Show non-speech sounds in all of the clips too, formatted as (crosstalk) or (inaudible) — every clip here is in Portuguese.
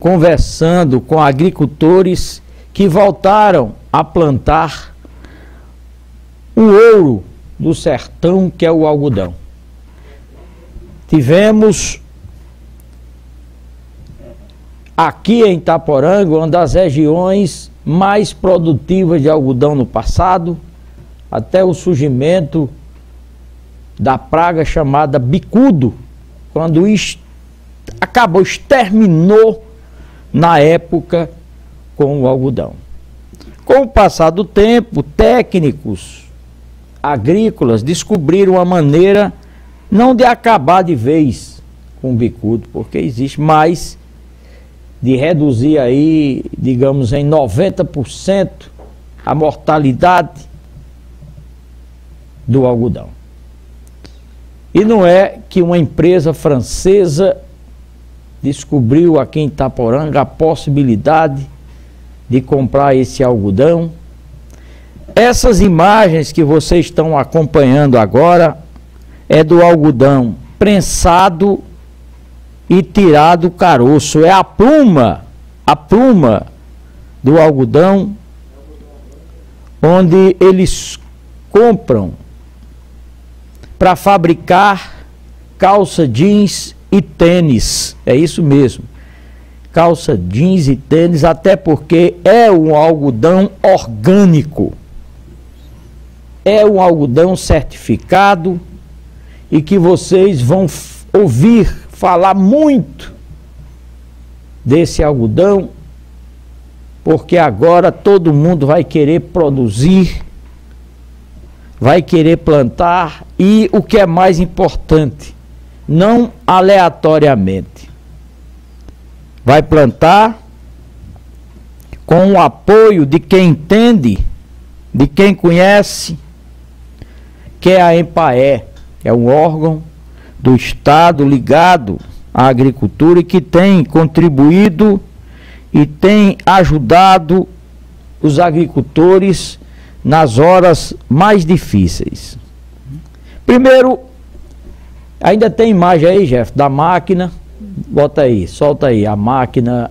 conversando com agricultores que voltaram a plantar o ouro do sertão, que é o algodão. Tivemos aqui em Itaporanga, uma das regiões mais produtivas de algodão no passado, até o surgimento da praga chamada bicudo, quando acabou, exterminou na época com o algodão. Com o passar do tempo, técnicos agrícolas descobriram uma maneira não de acabar de vez com o bicudo, porque existe mais de reduzir aí, digamos, em 90% a mortalidade do algodão. E não é que uma empresa francesa descobriu aqui em Itaporanga a possibilidade de comprar esse algodão. Essas imagens que vocês estão acompanhando agora é do algodão prensado e tirado o caroço. É a pluma, a pluma do algodão, onde eles compram para fabricar calça jeans e tênis. É isso mesmo. Calça jeans e tênis, até porque é um algodão orgânico. É um algodão certificado e que vocês vão ouvir falar muito desse algodão, porque agora todo mundo vai querer produzir vai querer plantar e o que é mais importante, não aleatoriamente. Vai plantar com o apoio de quem entende, de quem conhece, que é a EMPAE, é um órgão do Estado ligado à agricultura e que tem contribuído e tem ajudado os agricultores nas horas mais difíceis. Primeiro, ainda tem imagem aí, Jeff, da máquina. Bota aí, solta aí, a máquina.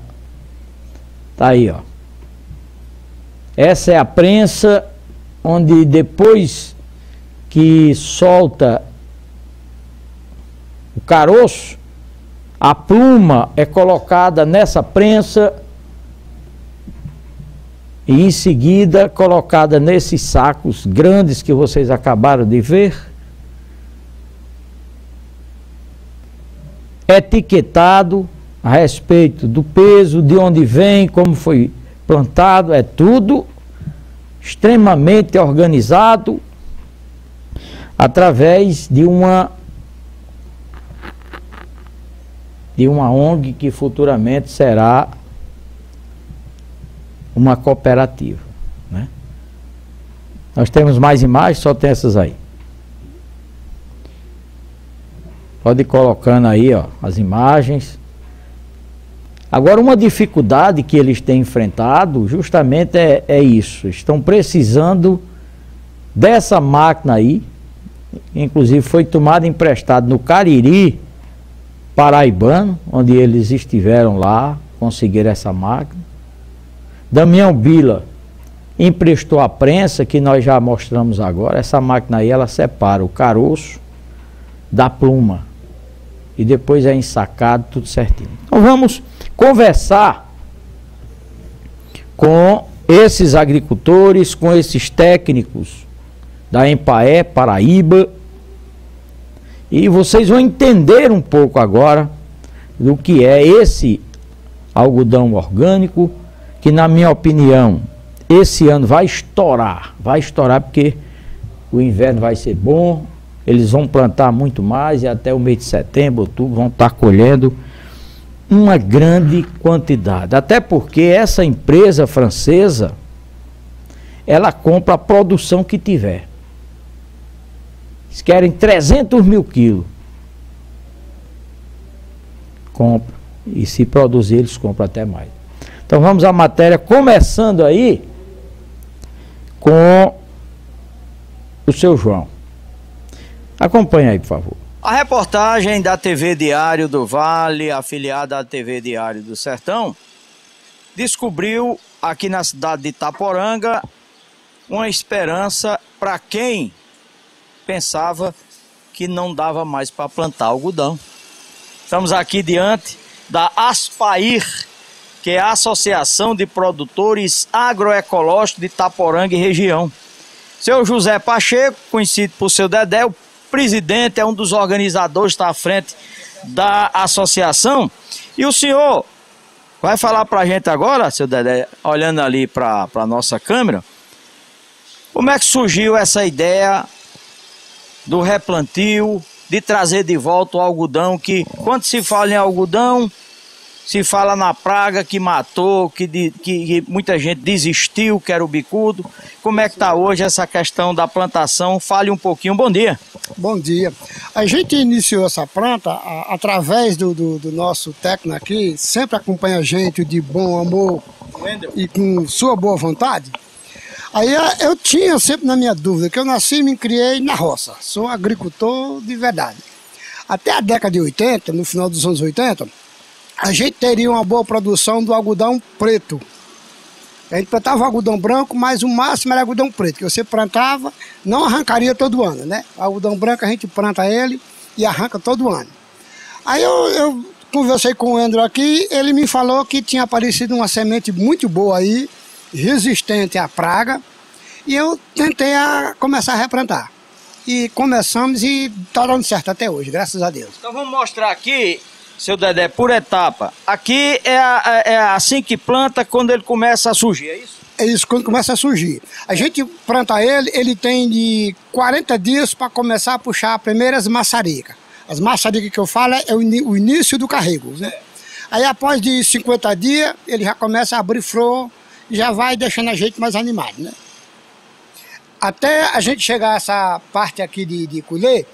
Tá aí, ó. Essa é a prensa, onde depois que solta o caroço, a pluma é colocada nessa prensa e em seguida colocada nesses sacos grandes que vocês acabaram de ver, etiquetado a respeito do peso, de onde vem, como foi plantado, é tudo extremamente organizado através de uma de uma ONG que futuramente será uma cooperativa. Né? Nós temos mais imagens, só tem essas aí. Pode ir colocando aí ó, as imagens. Agora, uma dificuldade que eles têm enfrentado justamente é, é isso. Estão precisando dessa máquina aí. Inclusive foi tomada emprestado no Cariri, paraibano, onde eles estiveram lá, conseguiram essa máquina. Damião Bila emprestou a prensa, que nós já mostramos agora. Essa máquina aí, ela separa o caroço da pluma. E depois é ensacado, tudo certinho. Então vamos conversar com esses agricultores, com esses técnicos da Empaé, Paraíba. E vocês vão entender um pouco agora do que é esse algodão orgânico que na minha opinião, esse ano vai estourar, vai estourar porque o inverno vai ser bom, eles vão plantar muito mais e até o mês de setembro, outubro vão estar colhendo uma grande quantidade. Até porque essa empresa francesa, ela compra a produção que tiver. Eles querem 300 mil quilos. Compra. E se produzir, eles compram até mais. Então vamos à matéria, começando aí com o seu João. Acompanhe aí, por favor. A reportagem da TV Diário do Vale, afiliada à TV Diário do Sertão, descobriu aqui na cidade de Itaporanga uma esperança para quem pensava que não dava mais para plantar algodão. Estamos aqui diante da Aspair, que é a Associação de Produtores Agroecológicos de Itaporanga e região. Seu José Pacheco, conhecido por seu Dedé, o presidente, é um dos organizadores, está à frente da associação. E o senhor vai falar para a gente agora, seu Dedé, olhando ali para a nossa câmera, como é que surgiu essa ideia do replantio, de trazer de volta o algodão, que quando se fala em algodão, se fala na praga que matou, que, que, que, muita gente desistiu, que era o bicudo. Como é que está hoje essa questão da plantação? Fale um pouquinho. Bom dia. Bom dia. A gente iniciou essa planta a, através do, do, do, nosso técnico aqui, sempre acompanha a gente de bom amor e com sua boa vontade. Aí eu tinha sempre na minha dúvida, que eu nasci e me criei na roça. Sou agricultor de verdade. Até a década de 80, no final dos anos 80, a gente teria uma boa produção do algodão preto. A gente plantava algodão branco, mas o máximo era algodão preto, que você plantava, não arrancaria todo ano, né? O algodão branco a gente planta ele e arranca todo ano. Aí eu, eu conversei com o Andrew aqui, ele me falou que tinha aparecido uma semente muito boa aí, resistente à praga, e eu tentei a começar a replantar. E começamos e está dando certo até hoje, graças a Deus. Então vamos mostrar aqui seu Dedé, por etapa. Aqui é, é, é, assim que planta quando ele começa a surgir, é isso? É isso, quando começa a surgir. A gente planta ele, ele tem de 40 dias para começar a puxar as primeiras maçaricas. As maçaricas que eu falo é o, o início do carrego, né? Aí após de 50 dias, ele já começa a abrir flor, já vai deixando a gente mais animado, né? Até a gente chegar a essa parte aqui de, de colher,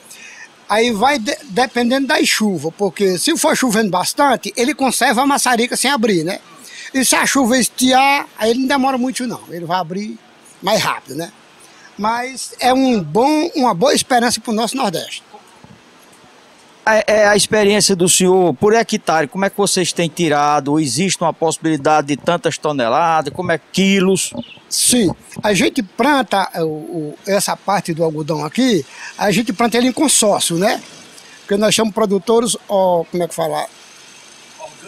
Aí vai de, dependendo da chuva, porque se for chovendo bastante, ele conserva a maçarica sem abrir, né? E se a chuva estiar, aí ele não demora muito não, ele vai abrir mais rápido, né? Mas é um bom, uma boa esperança para o nosso Nordeste. É, é a experiência do senhor por hectare, como é que vocês têm tirado? Existe uma possibilidade de tantas toneladas? Como é quilos? Sim, a gente planta o, o, essa parte do algodão aqui, a gente planta ele em consórcio, né? Porque nós chamamos produtores, ó, como é que fala?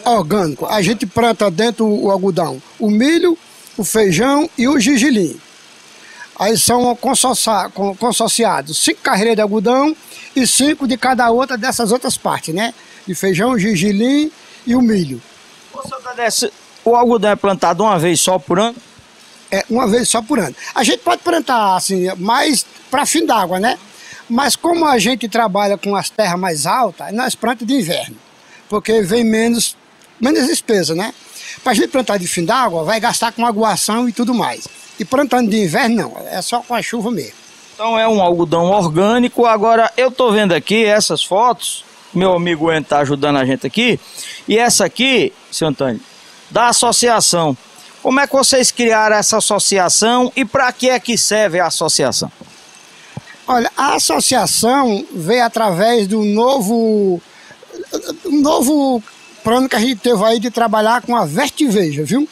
Orgânico. A gente planta dentro o algodão o milho, o feijão e o gigilim. Aí são consorciados cinco carreiras de algodão e cinco de cada outra dessas outras partes, né? De feijão, gergelim e o milho. O algodão é plantado uma vez só por ano? É, uma vez só por ano. A gente pode plantar assim, mais para fim d'água, né? Mas como a gente trabalha com as terras mais altas, nós plantamos de inverno, porque vem menos, menos despesa, né? Para a gente plantar de fim d'água, vai gastar com aguação e tudo mais. E plantando de inverno, não, é só com a chuva mesmo. Então é um algodão orgânico. Agora eu tô vendo aqui essas fotos, meu amigo Ento tá ajudando a gente aqui. E essa aqui, seu Antônio, da associação. Como é que vocês criaram essa associação e para que é que serve a associação? Olha, a associação veio através do novo, novo plano que a gente teve aí de trabalhar com a Vertiveja, viu?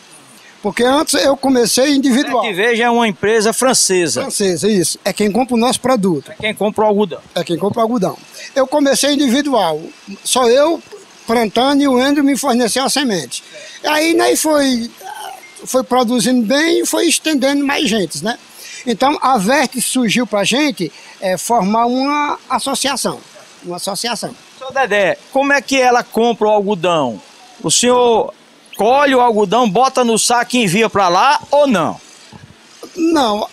Porque antes eu comecei individual. É veja é uma empresa francesa. Francesa, isso. É quem compra o nosso produto. É quem compra o algodão. É quem compra o algodão. Eu comecei individual. Só eu plantando e o Andrew me forneceu a semente. Aí né, foi, foi produzindo bem e foi estendendo mais gente, né? Então a Verte surgiu para a gente é, formar uma associação. Uma associação. Seu Dedé, como é que ela compra o algodão? O senhor colhe o algodão, bota no saco e envia para lá ou não? Não.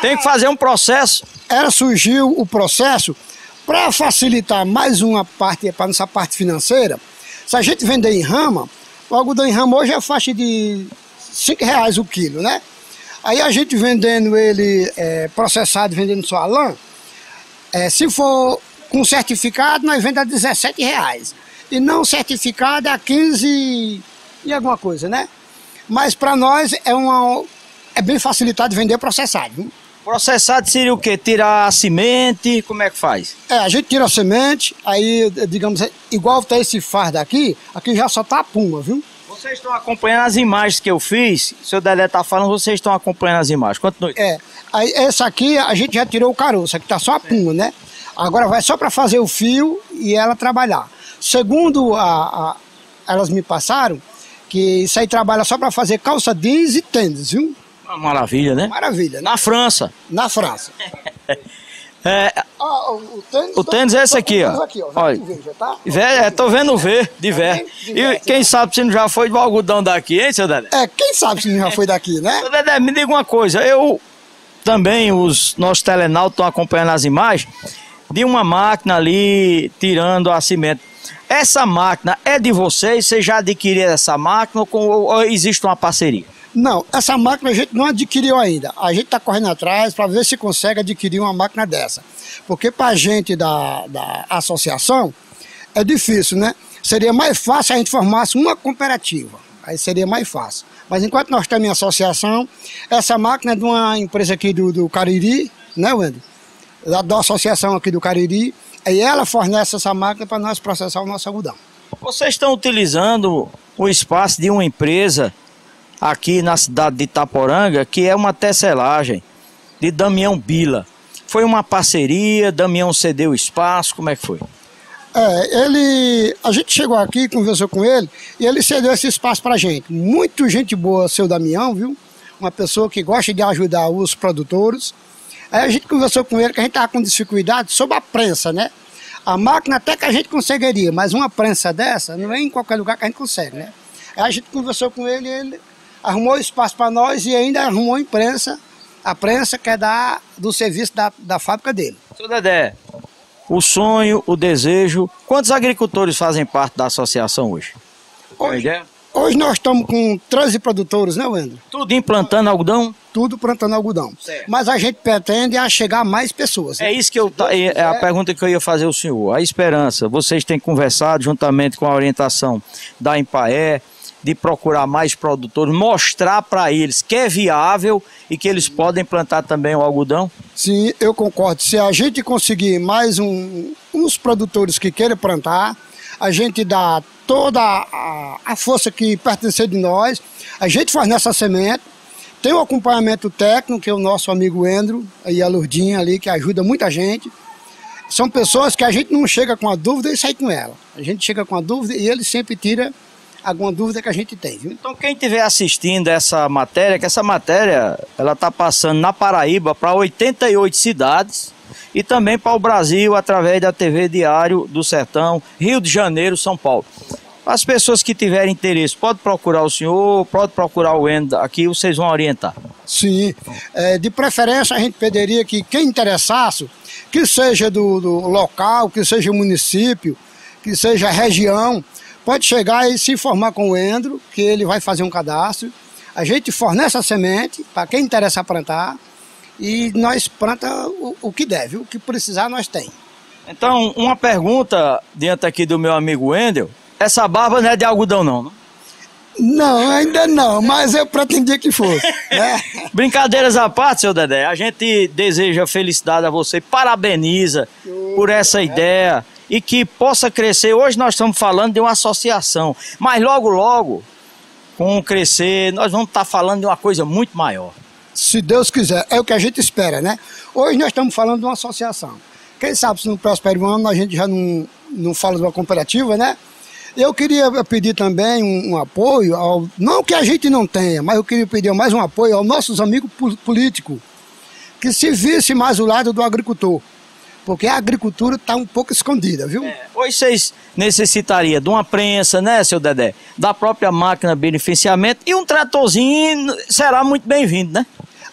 Tem que fazer um processo. Era surgiu o processo para facilitar mais uma parte, para nossa parte financeira. Se a gente vender em rama, o algodão em rama hoje é faixa de 5 reais o quilo, né? Aí a gente vendendo ele é, processado, vendendo só a lã, é, se for com certificado, nós vendemos a 17 reais. E não certificado é a 15 e alguma coisa, né? Mas para nós é uma é bem facilitado vender processado. Viu? Processado seria o quê? Tirar a semente, como é que faz? É, a gente tira a semente, aí, digamos, igual tá esse fardo aqui, aqui já só tá a puma, viu? Vocês estão acompanhando as imagens que eu fiz, o seu Dedé tá falando, vocês estão acompanhando as imagens. Continue. É, aí essa aqui a gente já tirou o caroço, aqui tá só a puma, né? Agora vai só para fazer o fio e ela trabalhar. Segundo a, a, elas me passaram, que isso aí trabalha só para fazer calça jeans e tênis, viu? Uma maravilha, né? Maravilha. Na França. Na França. (laughs) É, ah, o, tênis, o tênis é esse aqui, ó. Aqui, ó Olha, veja, tá? é, tô vendo ver, de ver. E quem sabe se não já foi do algodão daqui, hein, seu Dedé? É, quem sabe se não já foi daqui, né? (laughs) Seu Dedé, me diga uma coisa, eu também, os nossos telenautas estão acompanhando as imagens, de uma máquina ali tirando a cimento. Essa máquina é de vocês? Vocês já adquiriram essa máquina ou, ou existe uma parceria? Não, essa máquina a gente não adquiriu ainda. A gente está correndo atrás para ver se consegue adquirir uma máquina dessa. Porque para a gente da, da associação é difícil, né? Seria mais fácil a gente formasse uma cooperativa. Aí seria mais fácil. Mas enquanto nós estamos em associação, essa máquina é de uma empresa aqui do, do Cariri, né, Wendel? Da, da associação aqui do Cariri. E ela fornece essa máquina para nós processar o nosso algodão. Vocês estão utilizando o espaço de uma empresa aqui na cidade de Itaporanga, que é uma tecelagem de Damião Bila. Foi uma parceria, Damião cedeu espaço, como é que foi? É, ele, a gente chegou aqui, conversou com ele e ele cedeu esse espaço para gente. Muito gente boa, seu Damião, viu? Uma pessoa que gosta de ajudar os produtores. Aí a gente conversou com ele que a gente estava com dificuldade sobre a prensa, né? A máquina até que a gente conseguiria, mas uma prensa dessa não é em qualquer lugar que a gente consegue, né? Aí a gente conversou com ele e ele arrumou espaço para nós e ainda arrumou a imprensa, a prensa que é da, do serviço da, da fábrica dele. Seu Dedé, o sonho, o desejo, quantos agricultores fazem parte da associação hoje? Hoje, hoje nós estamos com 13 produtores, né, Wendel? Tudo implantando algodão? Tudo plantando algodão. Certo. Mas a gente pretende a chegar a mais pessoas. É isso que eu é a pergunta que eu ia fazer ao senhor. A esperança, vocês têm conversado juntamente com a orientação da Empaé, de procurar mais produtores, mostrar para eles que é viável e que eles podem plantar também o algodão? Sim, eu concordo. Se a gente conseguir mais um, uns produtores que queiram plantar, a gente dá toda a, a força que pertencer de nós, a gente faz nessa semente, tem o acompanhamento técnico, que é o nosso amigo Endro, e a Lourdinha ali, que ajuda muita gente. São pessoas que a gente não chega com a dúvida e sai com ela. A gente chega com a dúvida e ele sempre tira alguma dúvida que a gente tem, viu? Então quem estiver assistindo essa matéria, que essa matéria ela está passando na Paraíba para 88 cidades e também para o Brasil através da TV Diário do Sertão, Rio de Janeiro, São Paulo. As pessoas que tiverem interesse, pode procurar o senhor, pode procurar o Enda aqui, vocês vão orientar. Sim, é, de preferência a gente pediria que quem interessasse, que seja do, do local, que seja município, que seja região, pode chegar e se informar com o Endro, que ele vai fazer um cadastro. A gente fornece a semente para quem interessa plantar e nós planta o, o, que deve, o que precisar nós tem. Então, uma pergunta diante aqui do meu amigo Wendel, essa barba não é de algodão não, não? Não, ainda não, mas eu pretendia que fosse. (laughs) Né? Brincadeiras à parte, seu Dedé, a gente deseja felicidade a você, parabeniza por essa ideia e que possa crescer. Hoje nós estamos falando de uma associação, mas logo, logo, com o crescer, nós vamos estar falando de uma coisa muito maior. Se Deus quiser, é o que a gente espera, né? Hoje nós estamos falando de uma associação. Quem sabe se no próximo ano a gente já não, não fala de uma cooperativa, né? Eu queria pedir também um, um apoio, ao, não que a gente não tenha, mas eu queria pedir mais um apoio aos nossos amigos políticos, que se visse mais o lado do agricultor porque a agricultura está um pouco escondida, viu? É, hoje vocês necessitariam de uma prensa, né, seu Dedé? Da própria máquina beneficiamento e um tratorzinho será muito bem-vindo, né?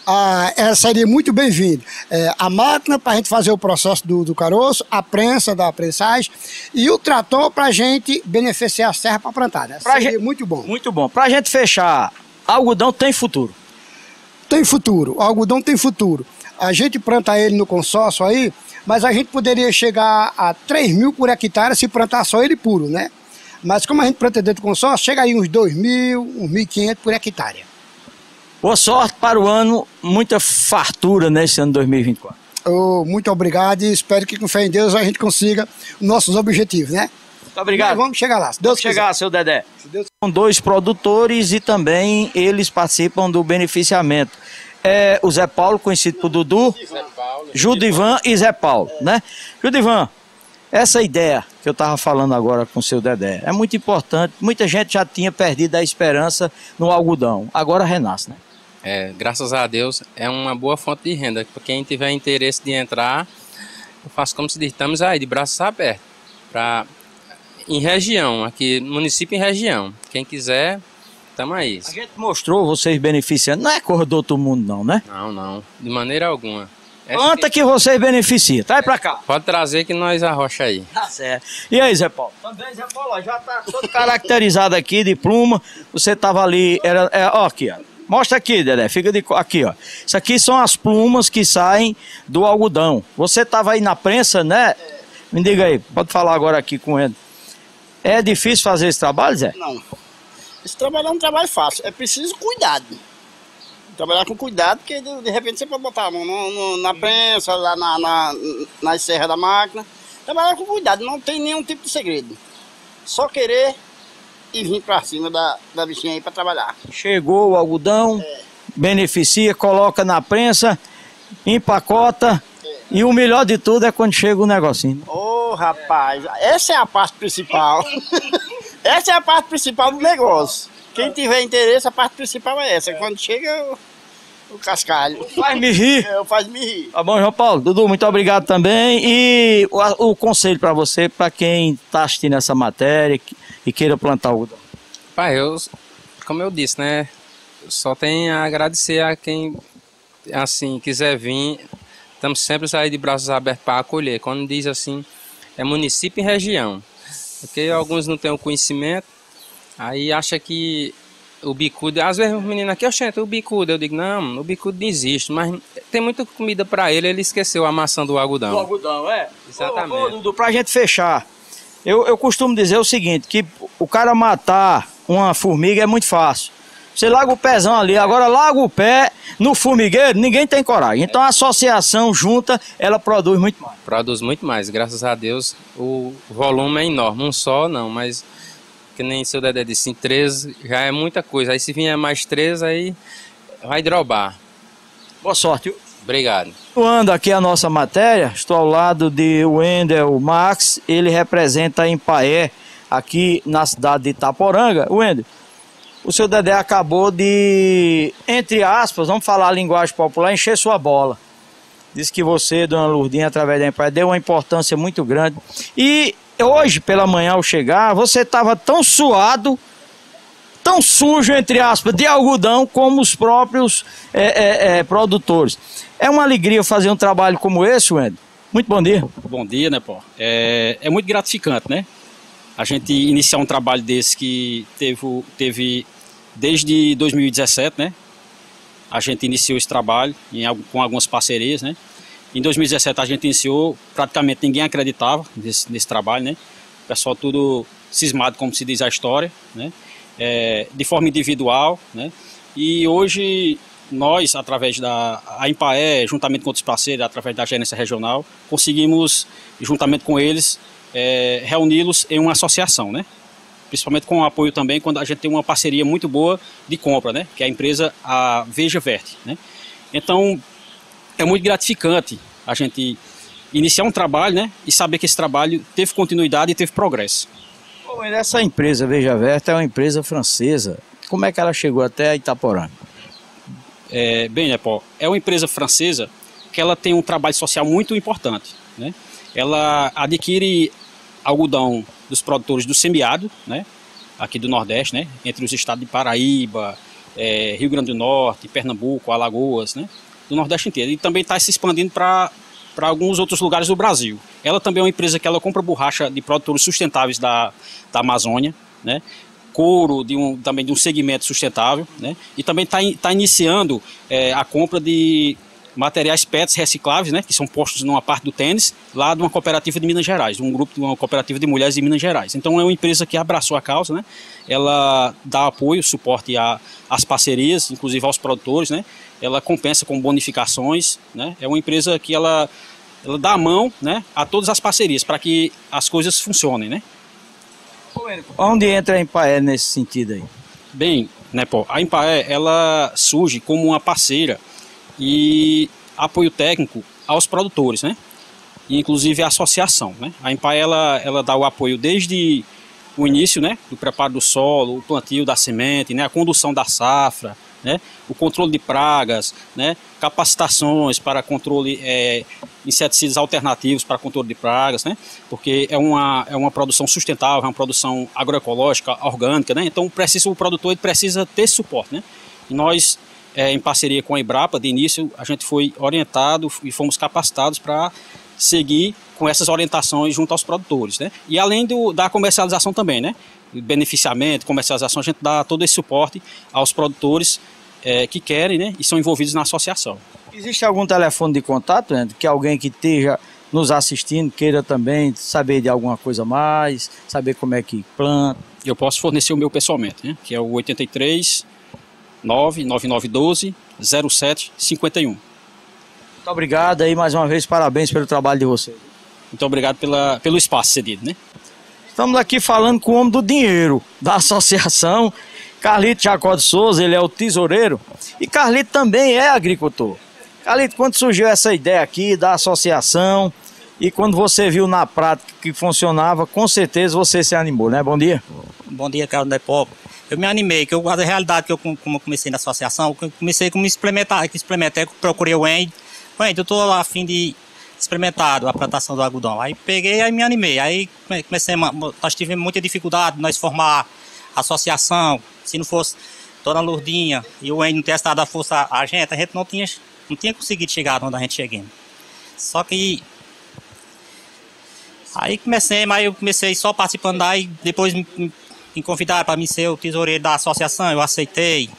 Ah, é, seria muito bem-vindo. É, a máquina para a gente fazer o processo do, do caroço, a prensa da prensagem e o trator para a gente beneficiar a serra para plantar. Né? Pra seria gente, muito bom. Muito bom. Para a gente fechar, algodão tem futuro? Tem futuro. O algodão tem futuro. A gente planta ele no consórcio aí, mas a gente poderia chegar a 3 mil por hectare se plantar só ele puro, né? Mas como a gente planta dentro do consórcio, chega aí uns 2 mil, uns 1.500 por hectare. Boa sorte para o ano, muita fartura nesse ano 2024. Oh, muito obrigado e espero que com fé em Deus a gente consiga nossos objetivos, né? Muito obrigado. Mas vamos chegar lá. Se Deus vamos chegar, seu Dedé. Deus... São dois produtores e também eles participam do beneficiamento. É, o Zé Paulo, conhecido por Dudu, Zé Paulo, Judivan e Zé Paulo, né? Judivan, essa ideia que eu estava falando agora com o seu Dedé é muito importante. Muita gente já tinha perdido a esperança no algodão. Agora renasce, né? É, graças a Deus, é uma boa fonte de renda. Para quem tiver interesse de entrar, eu faço como se diz, estamos aí, de braços abertos. Pra, em região, aqui, município em região. Quem quiser, estamos aí. A gente mostrou vocês beneficiando. Não é cor do outro mundo, não, né? Não, não. De maneira alguma. Planta que vocês beneficiam. Traz pra cá. Pode trazer que nós arrocha aí. Tá certo. E aí, Zé Paulo? Também, Zé Paulo, já tá todo caracterizado aqui de pluma. Você tava ali, era, é, ó, aqui, ó. Mostra aqui, Dedé, fica de aqui, ó. Isso aqui são as plumas que saem do algodão. Você tava aí na prensa, né? Me diga aí, pode falar agora aqui com ele. É difícil fazer esse trabalho, Zé? Não. Esse trabalho é um trabalho fácil. É preciso cuidado trabalhar com cuidado, porque de, de repente você pode botar a mão no, no, na prensa, lá na, na, na serra da máquina. Trabalhar com cuidado, não tem nenhum tipo de segredo. Só querer e vir para cima da, da bichinha aí para trabalhar. Chegou o algodão, é. beneficia, coloca na prensa, empacota. É. E o melhor de tudo é quando chega o negocinho. Ô oh, rapaz, essa é a parte principal. (laughs) essa é a parte principal do negócio. Quem tiver interesse, a parte principal é essa. Quando chega o, cascalho. Faz me rir. (laughs) É, faz me rir. Tá bom, João Paulo. Dudu, muito obrigado também. E o, o conselho para você, para quem está assistindo essa matéria e queira plantar o algodão. Pai, eu, como eu disse, né? Só tenho a agradecer a quem, assim, quiser vir. Estamos sempre aí de braços abertos para acolher. Quando diz assim, é município e região. Porque alguns não têm o conhecimento Aí acha que o bicudo, às vezes o menino aqui, oxente, o bicudo, eu digo, não, o bicudo não existe, mas tem muita comida para ele, ele esqueceu a maçã do algodão. Do algodão, é? Exatamente. Ô, ô, Dudu, pra gente fechar, eu, eu costumo dizer o seguinte, que o cara matar uma formiga é muito fácil. Você larga o pezão ali, agora larga o pé no formigueiro, ninguém tem coragem. Então a associação junta, ela produz muito mais. Produz muito mais, graças a Deus. O volume é enorme, um só não, mas que nem seu Dedé disse, em três já é muita coisa. Aí se vier mais três, aí vai drobar. Boa sorte. Obrigado. Continuando aqui a nossa matéria, estou ao lado de Wendel Max, ele representa a Empaé aqui na cidade de Itaporanga. Wendel, o seu Dedé acabou de, entre aspas, vamos falar a linguagem popular, encher sua bola. Diz que você, dona Lourdinha, através da Empaé, deu uma importância muito grande. E hoje pela manhã ao chegar, você estava tão suado, tão sujo, entre aspas, de algodão como os próprios é, é, é, produtores. É uma alegria fazer um trabalho como esse, Wendel. Muito bom dia. Bom dia, né, pô? É, é muito gratificante, né? A gente iniciar um trabalho desse que teve, teve desde 2017, né? A gente iniciou esse trabalho em, com algumas parcerias, né? Em 2017 a gente iniciou, praticamente ninguém acreditava nesse, nesse trabalho, né? O pessoal tudo cismado, como se diz a história, né? É, de forma individual, né? E hoje nós, através da a Impaé, juntamente com outros parceiros, através da gerência regional, conseguimos, juntamente com eles, é, reuni-los em uma associação, né? Principalmente com o apoio também, quando a gente tem uma parceria muito boa de compra, né? Que é a empresa a Veja Verde, né? Então, é muito gratificante a gente iniciar um trabalho, né? E saber que esse trabalho teve continuidade e teve progresso. Bom, essa empresa Veja Verde é uma empresa francesa. Como é que ela chegou até Itaporã? É, bem, né, Paul? É uma empresa francesa que ela tem um trabalho social muito importante, né? Ela adquire algodão dos produtores do semiárido, né? Aqui do Nordeste, né? Entre os estados de Paraíba, é, Rio Grande do Norte, Pernambuco, Alagoas, né? do Nordeste inteiro. E também está se expandindo para para alguns outros lugares do Brasil. Ela também é uma empresa que ela compra borracha de produtores sustentáveis da, da Amazônia, né? couro de um, também de um segmento sustentável, né? e também está tá iniciando é, a compra de materiais PETs recicláveis, né, que são postos numa parte do tênis, lá de uma cooperativa de Minas Gerais, de um grupo de uma cooperativa de mulheres de Minas Gerais. Então é uma empresa que abraçou a causa, né? Ela dá apoio, suporte às parcerias, inclusive aos produtores, né? Ela compensa com bonificações, né? É uma empresa que ela ela dá a mão, né, a todas as parcerias para que as coisas funcionem, né? Onde entra a Empaé nesse sentido aí? Bem, né, pô, a Empaé ela surge como uma parceira e apoio técnico aos produtores, né? Inclusive a associação, né? A Empaé ela, ela dá o apoio desde o início, né, do preparo do solo, o plantio da semente, né, a condução da safra, né, o controle de pragas, né, capacitações para controle é, inseticidas alternativos para controle de pragas, né, porque é uma, é uma produção sustentável, é uma produção agroecológica, orgânica, né, então precisa, o produtor precisa ter suporte. Né, e nós, é, em parceria com a Embrapa, de início, a gente foi orientado e fomos capacitados para seguir com essas orientações junto aos produtores, né? E além do, da comercialização também, né? Beneficiamento, comercialização, a gente dá todo esse suporte aos produtores é, que querem né, e são envolvidos na associação. Existe algum telefone de contato, né, que alguém que esteja nos assistindo queira também saber de alguma coisa mais, saber como é que planta? Eu posso fornecer o meu pessoalmente, né, que é o 83 99912 0751. Muito obrigado aí mais uma vez, parabéns pelo trabalho de vocês. Muito obrigado pela, pelo espaço cedido, né? Estamos aqui falando com o homem do dinheiro da associação Carlito Jacó de Souza, ele é o tesoureiro. E Carlito também é agricultor. Carlito, quando surgiu essa ideia aqui da associação e quando você viu na prática que funcionava, com certeza você se animou, né? Bom dia. Bom dia, Carlos Depop. Eu me animei, que eu, a realidade que eu como eu comecei na associação, eu comecei como experimentar, que experimentei, procurei o Wendy. Wendy, eu estou a fim de experimentar a plantação do algodão. Aí peguei, aí me animei. Aí comecei, nós tivemos muita dificuldade, nós formar associação, se não fosse Dona Lourdinha e o Enio tivesse dado a força a gente, a gente não tinha, não tinha conseguido chegar onde a gente chegou. Só que aí comecei, mas eu comecei só participando daí, depois me, me convidaram para mim ser o tesoureiro da associação, eu aceitei.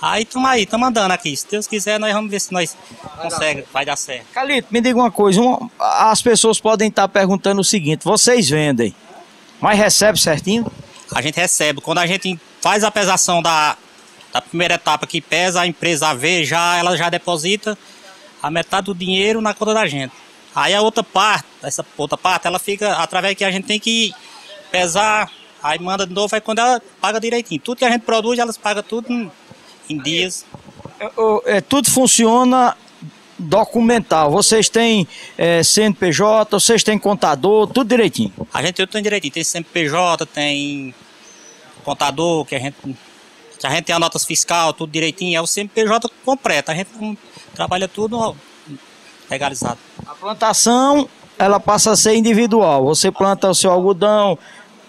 Aí estamos aí, estamos andando aqui. Se Deus quiser, nós vamos ver se nós conseguimos, vai dar certo. Calito, me diga uma coisa, uma, as pessoas podem estar perguntando o seguinte, vocês vendem, mas recebe certinho? a gente recebe. Quando a gente faz a pesação da, da primeira etapa que pesa, a empresa vê, já, ela já deposita a metade do dinheiro na conta da gente. Aí a outra parte, essa outra parte, ela fica através que a gente tem que pesar, aí manda de novo, aí quando ela paga direitinho. Tudo que a gente produz, elas pagam tudo em, dias. É, é, tudo funciona documental. Vocês têm é, CNPJ, vocês têm contador, tudo direitinho? A gente tudo tem direitinho. Tem CNPJ, tem contador, que a gente, a gente tem a notas fiscal, tudo direitinho. É o CNPJ completo. A gente trabalha tudo legalizado. A plantação, ela passa a ser individual. Você planta o seu algodão,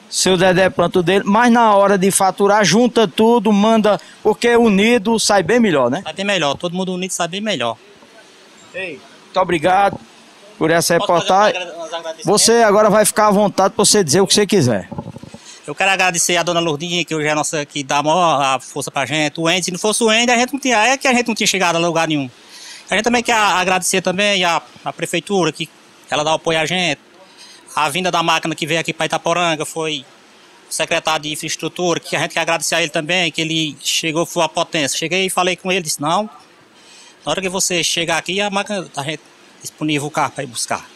seu Dedé planta o dele, mas na hora de faturar, junta tudo, manda, porque unido sai bem melhor, né? Sai bem melhor, todo mundo unido sai bem melhor. Ei, muito obrigado por essa reportagem. Você agora vai ficar à vontade para você dizer o que você quiser. Eu quero agradecer a dona Lourdinha, que hoje é a nossa, que dá a maior força pra gente. O Ende, se não fosse o Ende, a gente não tinha, é que a gente não tinha chegado a lugar nenhum. A gente também quer agradecer também a, a prefeitura, que ela dá apoio a gente. A vinda da máquina que veio aqui para Itaporanga foi o secretário de infraestrutura, que a gente quer agradecer a ele também, que ele chegou, foi a potência. Cheguei e falei com ele, disse, não, na hora que você chegar aqui, a máquina a gente disponível o carro para ir buscar.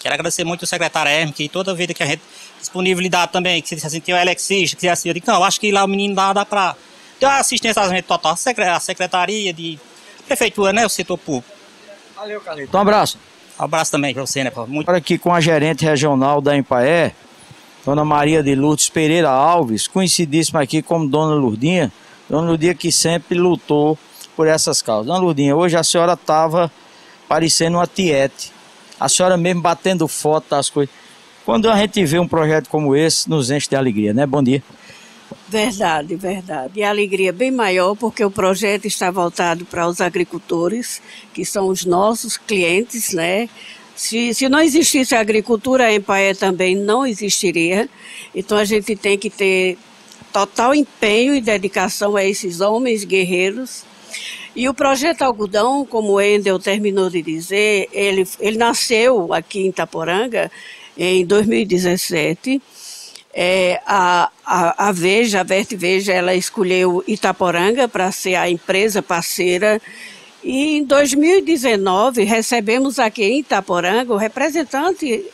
Quero agradecer muito o secretário Hermes, que toda vida que a gente disponibilidade também, que se disse assim, tem o Alexis, que assim, eu digo, não, acho que lá o menino dá, dá para ter uma assistência à gente total, a secretaria de prefeitura, né, o setor público. Valeu, Carlito. Um abraço. Um abraço também para você, né, Paulo? Muito... Agora aqui com a gerente regional da Empaé, Dona Maria de Lourdes Pereira Alves, conhecidíssima aqui como Dona Lurdinha, Dona Lurdinha que sempre lutou por essas causas. Dona Lourdinha, hoje a senhora estava parecendo uma tiete. A senhora mesmo batendo foto das coisas. Quando a gente vê um projeto como esse, nos enche de alegria, né? Bom dia. Verdade, verdade. E a alegria é bem maior porque o projeto está voltado para os agricultores, que são os nossos clientes, né? Se, se não existisse a agricultura, a Empaé também não existiria. Então a gente tem que ter total empenho e dedicação a esses homens guerreiros E o projeto Algodão, como o Endel terminou de dizer, ele, ele nasceu aqui em Itaporanga em 2017. É, a, a, a Veja, a Verte Veja, ela escolheu Itaporanga para ser a empresa parceira. E em 2019 recebemos aqui em Itaporanga o representante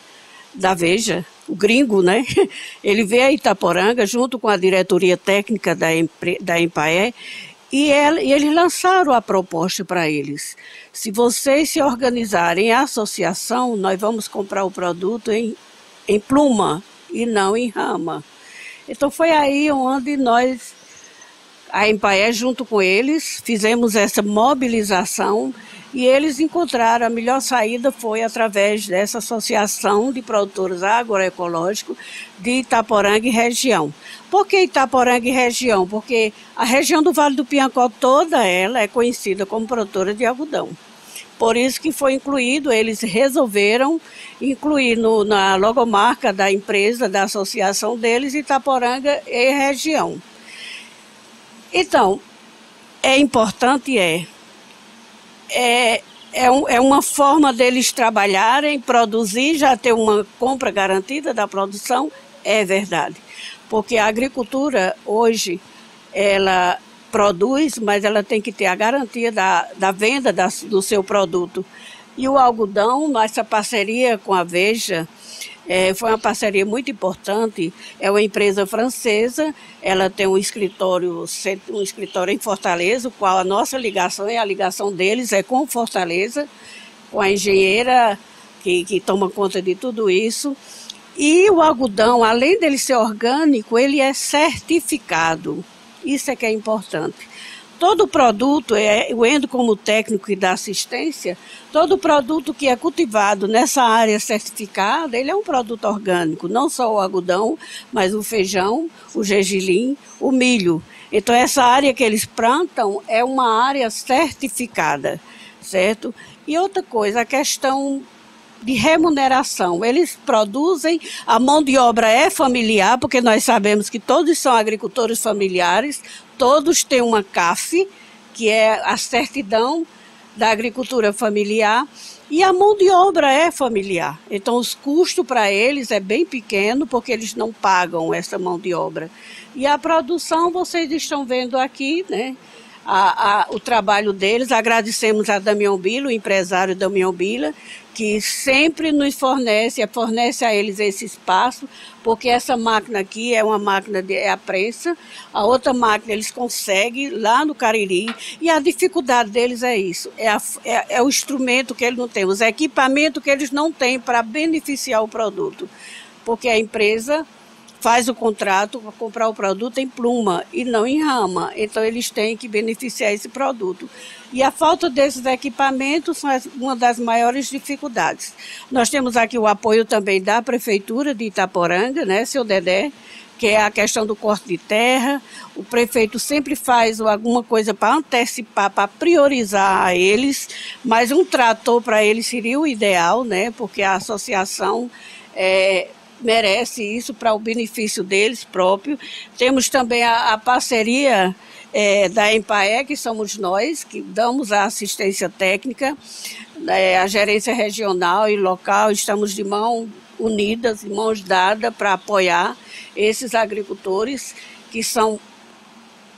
da Veja, o gringo, né? (laughs) Ele veio a Itaporanga junto com a diretoria técnica da, da Empaé e, e eles lançaram a proposta para eles. Se vocês se organizarem em associação, nós vamos comprar o produto em, em pluma e não em rama. Então foi aí onde nós, a Empaé, junto com eles, fizemos essa mobilização e eles encontraram a melhor saída foi através dessa associação de produtores agroecológicos de Itaporanga e região. Por que Itaporanga e região? Porque a região do Vale do Piancó toda ela é conhecida como produtora de algodão. Por isso que foi incluído, eles resolveram incluir no, na logomarca da empresa, da associação deles, Itaporanga e região. Então, é importante, é, é, é, um, é uma forma deles trabalharem, produzir, já ter uma compra garantida da produção, é verdade. Porque a agricultura hoje, ela produz, mas ela tem que ter a garantia da, da venda da, do seu produto. E o algodão, nossa parceria com a Veja, é, foi uma parceria muito importante. É uma empresa francesa, ela tem um escritório, um escritório em Fortaleza, o qual a nossa ligação e a ligação deles é com Fortaleza, com a engenheira que, que toma conta de tudo isso. E o algodão, além dele ser orgânico, ele é certificado. Isso é que é importante todo produto, é, o Endo como técnico que dá assistência, todo produto que é cultivado nessa área certificada, ele é um produto orgânico, não só o algodão, mas o feijão, o gergelim, o milho. Então essa área que eles plantam é uma área certificada, certo? E outra coisa, a questão de remuneração. Eles produzem, a mão de obra é familiar, porque nós sabemos que todos são agricultores familiares, todos têm uma CAF, que é a certidão da agricultura familiar, e a mão de obra é familiar. Então, os custos para eles é bem pequeno, porque eles não pagam essa mão de obra. E a produção, vocês estão vendo aqui, né? A, a, o trabalho deles. Agradecemos a Damião Bila, o empresário Damião Bila, que sempre nos fornece, fornece a eles esse espaço, porque essa máquina aqui é uma máquina de é a prensa, a outra máquina eles conseguem lá no Cariri, e a dificuldade deles é isso, é, a, é, é o instrumento que eles não têm, os equipamentos que eles não têm para beneficiar o produto, porque a empresa faz o contrato para comprar o produto em pluma e não em rama. Então eles têm que beneficiar esse produto. E a falta desses equipamentos são uma das maiores dificuldades. Nós temos aqui o apoio também da Prefeitura de Itaporanga, né, seu Dedé, que é a questão do corte de terra. O prefeito sempre faz alguma coisa para antecipar, para priorizar a eles, mas um trator para eles seria o ideal, né, porque a associação é, merece isso para o benefício deles próprios. Temos também a, a parceria é, da Empae, que somos nós, que damos a assistência técnica, é, a gerência regional e local, estamos de mão unidas, de mãos dadas para apoiar esses agricultores que são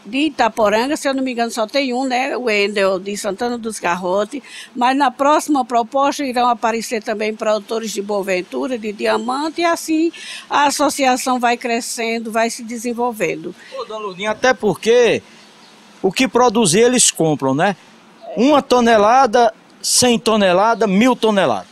de Itaporanga, se eu não me engano, só tem um, né? O Endel de Santana dos Garrotes. Mas na próxima proposta irão aparecer também produtores de Boaventura, de Diamante, e assim a associação vai crescendo, vai se desenvolvendo. Ô, dona até porque o que produzir eles compram, né? Uma tonelada, cem toneladas, mil toneladas.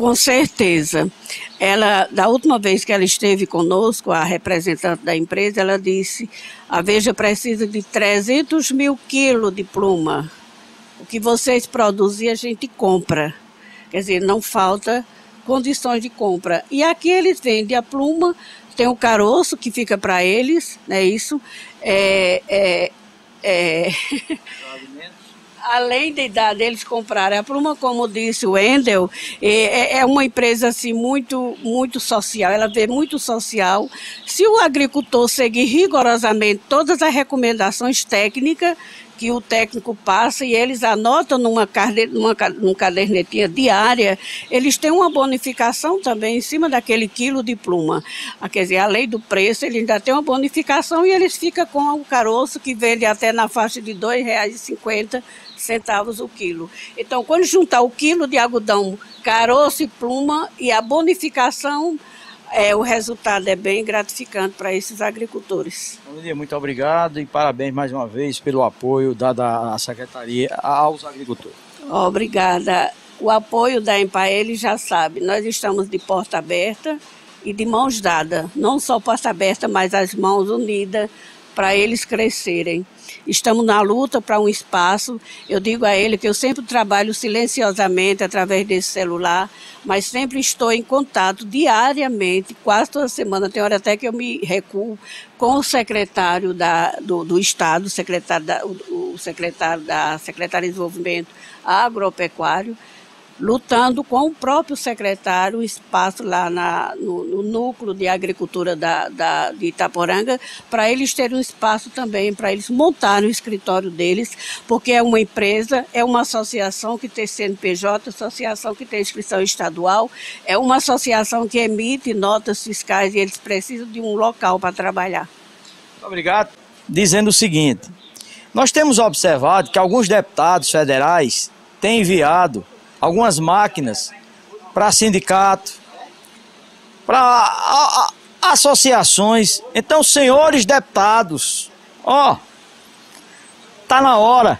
Com certeza. Ela, da última vez que ela esteve conosco, a representante da empresa, ela disse: a Veja precisa de 300 mil quilos de pluma. O que vocês produzem, a gente compra. Quer dizer, não falta condições de compra. E aqui eles vendem a pluma, tem o caroço que fica para eles, não é isso? É, é, é... (laughs) além de dar deles comprarem a pluma, como disse o Wendel, é, é, é uma empresa assim muito, muito social, ela vê muito social. Se o agricultor seguir rigorosamente todas as recomendações técnicas que o técnico passa e eles anotam numa, numa, numa cadernetinha diária, eles têm uma bonificação também em cima daquele quilo de pluma. Ah, quer dizer, além do preço, ele ainda tem uma bonificação e eles ficam com o caroço que vende até na faixa de R$ 2,50 centavos o quilo. Então, quando juntar o quilo de algodão, caroço e pluma e a bonificação é, o resultado é bem gratificante para esses agricultores. Muito obrigado e parabéns mais uma vez pelo apoio dado à Secretaria aos agricultores. Obrigada. O apoio da EMPA, ele já sabe, nós estamos de porta aberta e de mãos dadas, não só porta aberta, mas as mãos unidas para eles crescerem. Estamos na luta para um espaço. Eu digo a ele que eu sempre trabalho silenciosamente através desse celular, mas sempre estou em contato diariamente, quase toda semana. Tem hora até que eu me recuo com o secretário da, do, do Estado, secretário da, o, o secretário da Secretaria de Desenvolvimento Agropecuário, lutando com o próprio secretário, espaço lá na, no, no, núcleo de agricultura da, da de Itaporanga, para eles terem um espaço também, para eles montarem o escritório deles, porque é uma empresa, é uma associação que tem CNPJ, associação que tem inscrição estadual, é uma associação que emite notas fiscais e eles precisam de um local para trabalhar. Obrigado. Dizendo o seguinte, nós temos observado que alguns deputados federais têm enviado algumas máquinas para sindicato, para associações. Então, senhores deputados, ó, tá na hora.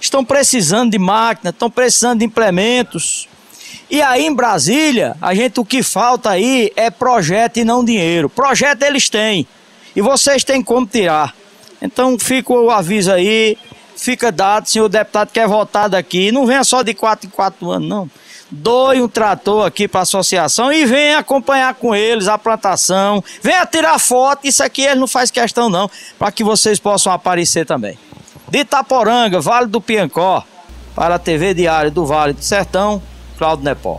Estão precisando de máquina, estão precisando de implementos. E aí em Brasília, a gente o que falta aí é projeto e não dinheiro. Projeto eles têm. E vocês têm como tirar. Então fica o aviso aí fica dado, senhor deputado quer votar daqui. Não venha só de 4 em 4 anos, não. Doe um trator aqui para a associação e venha acompanhar com eles a plantação. Venha tirar foto, isso aqui ele não faz questão não, para que vocês possam aparecer também. De Itaporanga, Vale do Piancó, para a TV Diário do Vale do Sertão, Claudio Nepó.